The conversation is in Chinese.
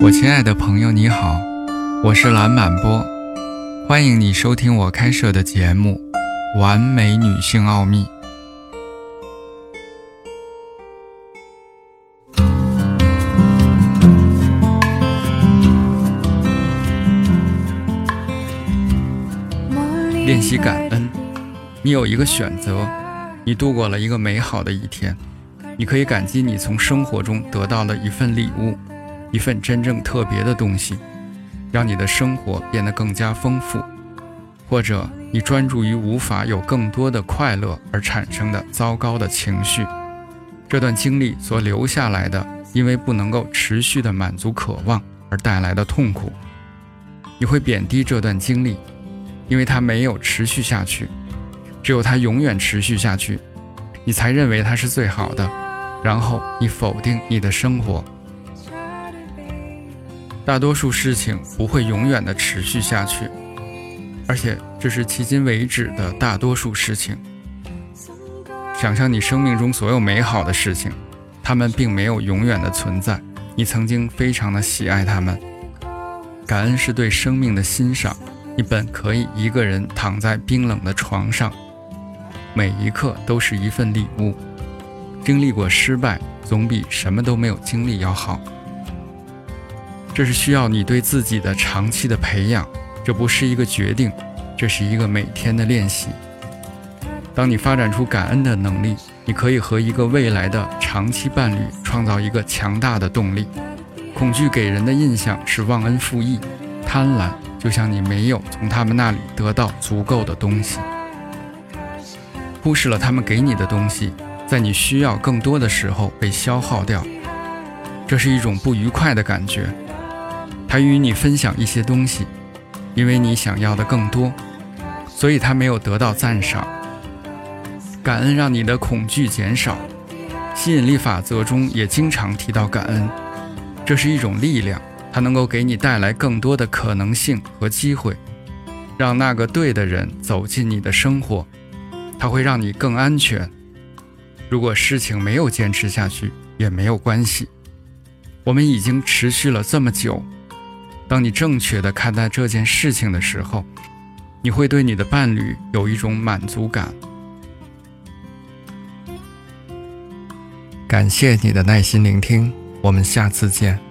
我亲爱的朋友，你好，我是蓝满波，欢迎你收听我开设的节目《完美女性奥秘》。练习感恩，你有一个选择，你度过了一个美好的一天，你可以感激你从生活中得到了一份礼物，一份真正特别的东西，让你的生活变得更加丰富；或者你专注于无法有更多的快乐而产生的糟糕的情绪，这段经历所留下来的，因为不能够持续的满足渴望而带来的痛苦，你会贬低这段经历。因为它没有持续下去，只有它永远持续下去，你才认为它是最好的，然后你否定你的生活。大多数事情不会永远的持续下去，而且这是迄今为止的大多数事情。想象你生命中所有美好的事情，它们并没有永远的存在，你曾经非常的喜爱它们。感恩是对生命的欣赏。你本可以一个人躺在冰冷的床上，每一刻都是一份礼物。经历过失败，总比什么都没有经历要好。这是需要你对自己的长期的培养，这不是一个决定，这是一个每天的练习。当你发展出感恩的能力，你可以和一个未来的长期伴侣创造一个强大的动力。恐惧给人的印象是忘恩负义、贪婪。就像你没有从他们那里得到足够的东西，忽视了他们给你的东西，在你需要更多的时候被消耗掉，这是一种不愉快的感觉。他与你分享一些东西，因为你想要的更多，所以他没有得到赞赏。感恩让你的恐惧减少。吸引力法则中也经常提到感恩，这是一种力量。它能够给你带来更多的可能性和机会，让那个对的人走进你的生活，它会让你更安全。如果事情没有坚持下去也没有关系，我们已经持续了这么久。当你正确的看待这件事情的时候，你会对你的伴侣有一种满足感。感谢你的耐心聆听，我们下次见。